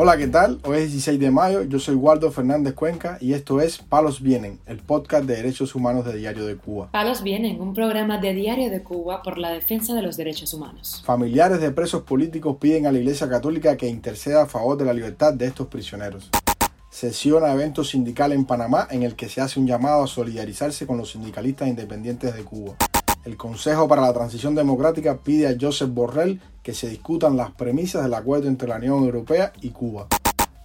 Hola, ¿qué tal? Hoy es 16 de mayo, yo soy Waldo Fernández Cuenca y esto es Palos Vienen, el podcast de derechos humanos de Diario de Cuba. Palos Vienen, un programa de Diario de Cuba por la defensa de los derechos humanos. Familiares de presos políticos piden a la Iglesia Católica que interceda a favor de la libertad de estos prisioneros. Sesiona evento sindical en Panamá en el que se hace un llamado a solidarizarse con los sindicalistas independientes de Cuba. El Consejo para la Transición Democrática pide a Joseph Borrell que se discutan las premisas del acuerdo entre la Unión Europea y Cuba.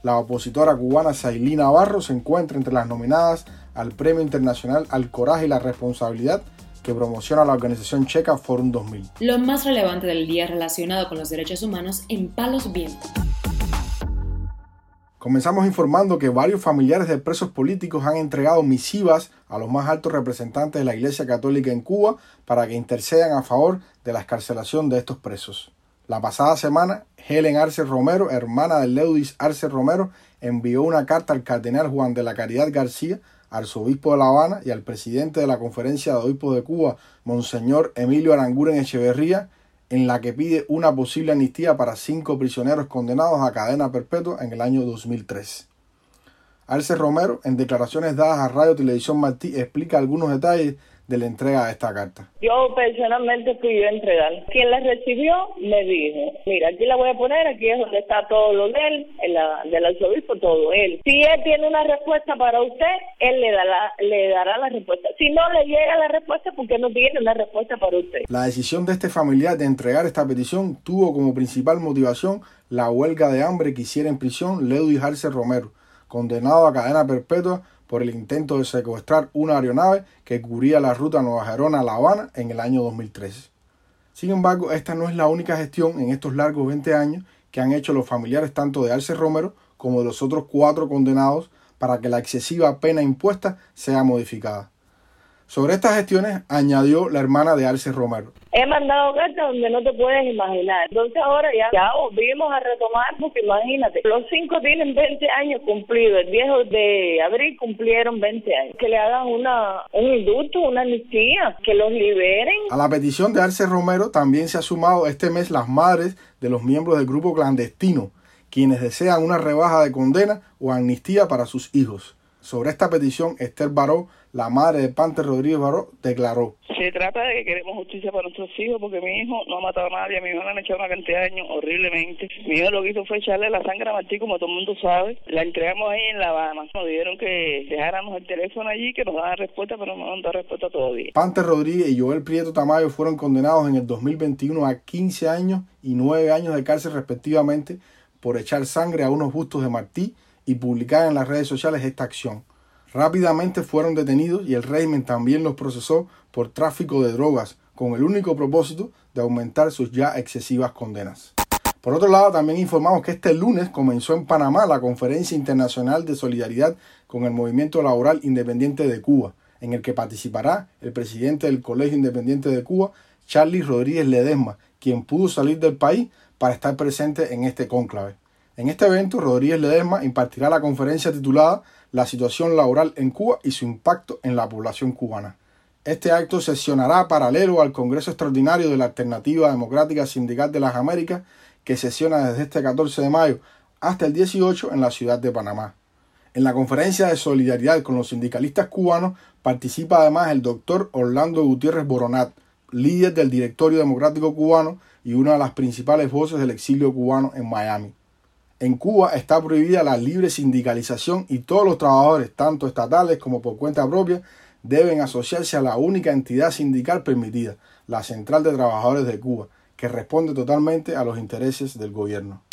La opositora cubana Sailí Navarro se encuentra entre las nominadas al Premio Internacional al Coraje y la Responsabilidad que promociona la organización checa Forum 2000. Lo más relevante del día relacionado con los derechos humanos en Palos Vientos. Comenzamos informando que varios familiares de presos políticos han entregado misivas a los más altos representantes de la Iglesia Católica en Cuba para que intercedan a favor de la escarcelación de estos presos. La pasada semana, Helen Arce Romero, hermana de Leudis Arce Romero, envió una carta al cardenal Juan de la Caridad García, arzobispo de La Habana, y al presidente de la Conferencia de Obispos de Cuba, Monseñor Emilio Aranguren Echeverría, en la que pide una posible amnistía para cinco prisioneros condenados a cadena perpetua en el año 2003. Arce Romero, en declaraciones dadas a Radio Televisión Martí, explica algunos detalles de la entrega de esta carta? Yo personalmente fui yo a entregar. Quien la recibió me dijo, mira, aquí la voy a poner, aquí es donde está todo lo de él, la, del arzobispo, todo él. Si él tiene una respuesta para usted, él le dará, le dará la respuesta. Si no le llega la respuesta, porque no tiene una respuesta para usted. La decisión de este familiar de entregar esta petición tuvo como principal motivación la huelga de hambre que hiciera en prisión Leudy Arce Romero, condenado a cadena perpetua por el intento de secuestrar una aeronave que cubría la ruta Nueva Gerona-La Habana en el año 2013. Sin embargo, esta no es la única gestión en estos largos 20 años que han hecho los familiares tanto de Arce Romero como de los otros cuatro condenados para que la excesiva pena impuesta sea modificada. Sobre estas gestiones añadió la hermana de Arce Romero. He mandado cartas donde no te puedes imaginar. Entonces ahora ya, ya volvimos a retomar, porque imagínate, los cinco tienen 20 años cumplidos. El viejo de abril cumplieron 20 años. Que le hagan una, un indulto, una amnistía, que los liberen. A la petición de Arce Romero también se ha sumado este mes las madres de los miembros del grupo clandestino, quienes desean una rebaja de condena o amnistía para sus hijos. Sobre esta petición, Esther Baró, la madre de Pante Rodríguez Baró, declaró. Se trata de que queremos justicia para nuestros hijos porque mi hijo no ha matado a nadie, a mi hijo le han echado una cantidad de años horriblemente. Mi hijo lo que hizo fue echarle la sangre a Martí, como todo el mundo sabe. La entregamos ahí en La Habana. Nos dijeron que dejáramos el teléfono allí, que nos daban respuesta, pero no nos dado respuesta todavía. Pante Rodríguez y Joel Prieto Tamayo fueron condenados en el 2021 a 15 años y 9 años de cárcel respectivamente por echar sangre a unos bustos de Martí y publicar en las redes sociales esta acción. Rápidamente fueron detenidos y el régimen también los procesó por tráfico de drogas, con el único propósito de aumentar sus ya excesivas condenas. Por otro lado, también informamos que este lunes comenzó en Panamá la Conferencia Internacional de Solidaridad con el Movimiento Laboral Independiente de Cuba, en el que participará el presidente del Colegio Independiente de Cuba, Charlie Rodríguez Ledesma, quien pudo salir del país para estar presente en este cónclave. En este evento, Rodríguez Ledesma impartirá la conferencia titulada La situación laboral en Cuba y su impacto en la población cubana. Este acto sesionará paralelo al Congreso Extraordinario de la Alternativa Democrática Sindical de las Américas, que sesiona desde este 14 de mayo hasta el 18 en la ciudad de Panamá. En la conferencia de solidaridad con los sindicalistas cubanos participa además el doctor Orlando Gutiérrez Boronat, líder del Directorio Democrático Cubano y una de las principales voces del exilio cubano en Miami. En Cuba está prohibida la libre sindicalización y todos los trabajadores, tanto estatales como por cuenta propia, deben asociarse a la única entidad sindical permitida, la Central de Trabajadores de Cuba, que responde totalmente a los intereses del gobierno.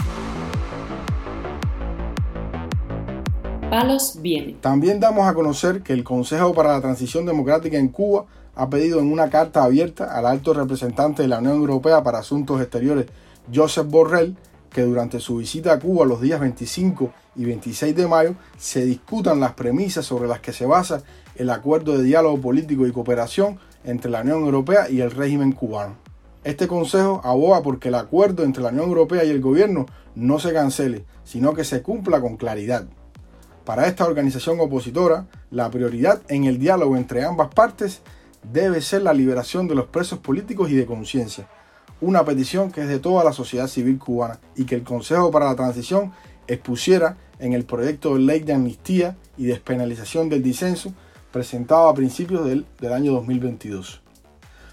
Palos viene. También damos a conocer que el Consejo para la Transición Democrática en Cuba ha pedido en una carta abierta al alto representante de la Unión Europea para Asuntos Exteriores, Joseph Borrell, que durante su visita a Cuba los días 25 y 26 de mayo se discutan las premisas sobre las que se basa el acuerdo de diálogo político y cooperación entre la Unión Europea y el régimen cubano. Este consejo aboga porque el acuerdo entre la Unión Europea y el gobierno no se cancele, sino que se cumpla con claridad. Para esta organización opositora, la prioridad en el diálogo entre ambas partes debe ser la liberación de los presos políticos y de conciencia, una petición que es de toda la sociedad civil cubana y que el Consejo para la Transición expusiera en el proyecto de ley de amnistía y despenalización del disenso presentado a principios del, del año 2022.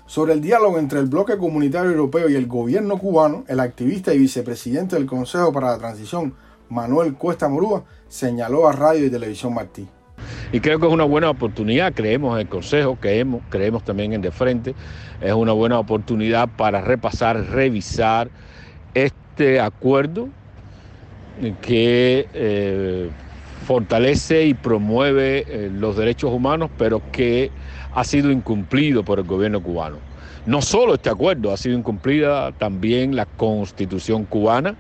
Sobre el diálogo entre el bloque comunitario europeo y el gobierno cubano, el activista y vicepresidente del Consejo para la Transición, Manuel Cuesta Morúa, señaló a Radio y Televisión Martí. Y creo que es una buena oportunidad, creemos en el Consejo, creemos, creemos también en De Frente, es una buena oportunidad para repasar, revisar este acuerdo que eh, fortalece y promueve eh, los derechos humanos, pero que ha sido incumplido por el gobierno cubano. No solo este acuerdo, ha sido incumplida también la constitución cubana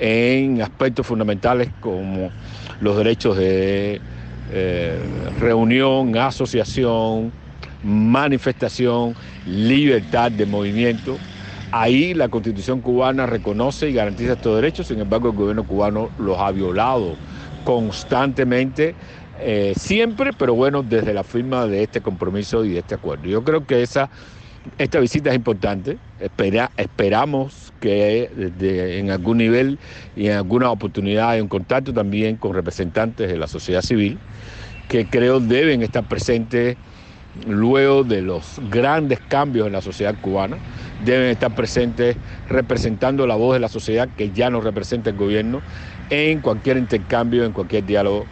en aspectos fundamentales como los derechos de eh, reunión, asociación, manifestación, libertad de movimiento. Ahí la constitución cubana reconoce y garantiza estos derechos, sin embargo el gobierno cubano los ha violado constantemente, eh, siempre, pero bueno, desde la firma de este compromiso y de este acuerdo. Yo creo que esa, esta visita es importante, Espera, esperamos que en algún nivel y en alguna oportunidad hay un contacto también con representantes de la sociedad civil que creo deben estar presentes luego de los grandes cambios en la sociedad cubana, deben estar presentes representando la voz de la sociedad que ya no representa el gobierno en cualquier intercambio, en cualquier diálogo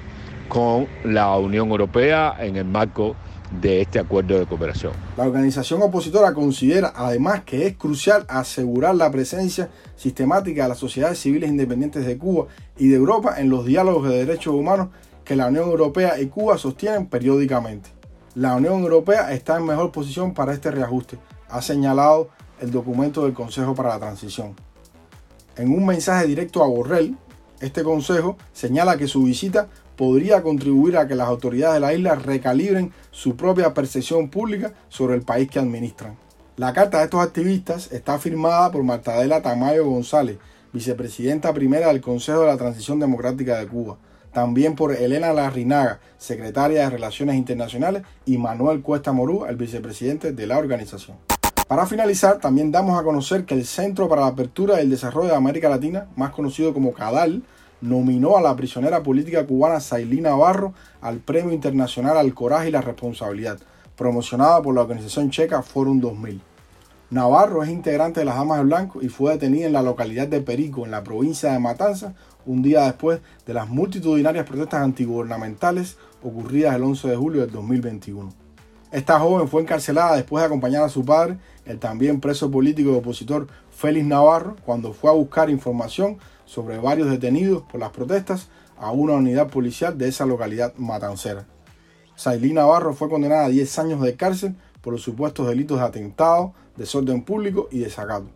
con la Unión Europea en el marco de este acuerdo de cooperación. La organización opositora considera además que es crucial asegurar la presencia sistemática de las sociedades civiles independientes de Cuba y de Europa en los diálogos de derechos humanos que la Unión Europea y Cuba sostienen periódicamente. La Unión Europea está en mejor posición para este reajuste, ha señalado el documento del Consejo para la Transición. En un mensaje directo a Borrell, este Consejo señala que su visita podría contribuir a que las autoridades de la isla recalibren su propia percepción pública sobre el país que administran. La carta de estos activistas está firmada por Martadela Tamayo González, vicepresidenta primera del Consejo de la Transición Democrática de Cuba, también por Elena Larrinaga, secretaria de Relaciones Internacionales, y Manuel Cuesta Morú, el vicepresidente de la organización. Para finalizar, también damos a conocer que el Centro para la Apertura y el Desarrollo de América Latina, más conocido como CADAL, nominó a la prisionera política cubana Sailí Navarro al Premio Internacional al Coraje y la Responsabilidad, promocionada por la organización checa Forum 2000. Navarro es integrante de las Damas de Blanco y fue detenida en la localidad de Perico, en la provincia de Matanzas, un día después de las multitudinarias protestas antigubernamentales ocurridas el 11 de julio del 2021. Esta joven fue encarcelada después de acompañar a su padre, el también preso político y opositor Félix Navarro, cuando fue a buscar información sobre varios detenidos por las protestas a una unidad policial de esa localidad matancera. Sailí Navarro fue condenada a 10 años de cárcel por los supuestos delitos de atentado, desorden público y desacato.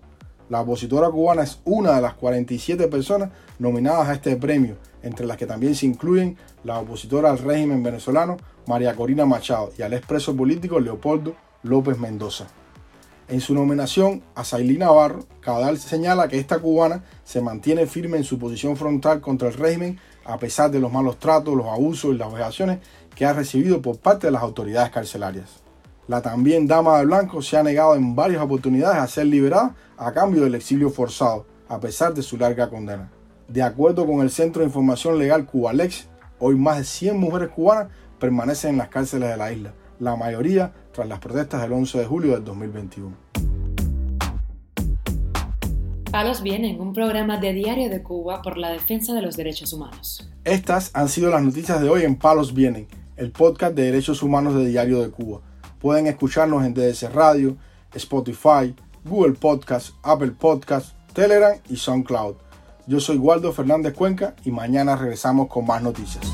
La opositora cubana es una de las 47 personas nominadas a este premio, entre las que también se incluyen la opositora al régimen venezolano María Corina Machado y al expreso político Leopoldo López Mendoza. En su nominación a Sailí Navarro, Cadal señala que esta cubana se mantiene firme en su posición frontal contra el régimen a pesar de los malos tratos, los abusos y las vejaciones que ha recibido por parte de las autoridades carcelarias. La también dama de blanco se ha negado en varias oportunidades a ser liberada a cambio del exilio forzado, a pesar de su larga condena. De acuerdo con el Centro de Información Legal Cubalex, hoy más de 100 mujeres cubanas permanecen en las cárceles de la isla, la mayoría tras las protestas del 11 de julio del 2021. Palos Vienen, un programa de Diario de Cuba por la defensa de los derechos humanos. Estas han sido las noticias de hoy en Palos Vienen, el podcast de derechos humanos de Diario de Cuba. Pueden escucharnos en DDC Radio, Spotify, Google Podcast, Apple Podcast, Telegram y SoundCloud. Yo soy Waldo Fernández Cuenca y mañana regresamos con más noticias.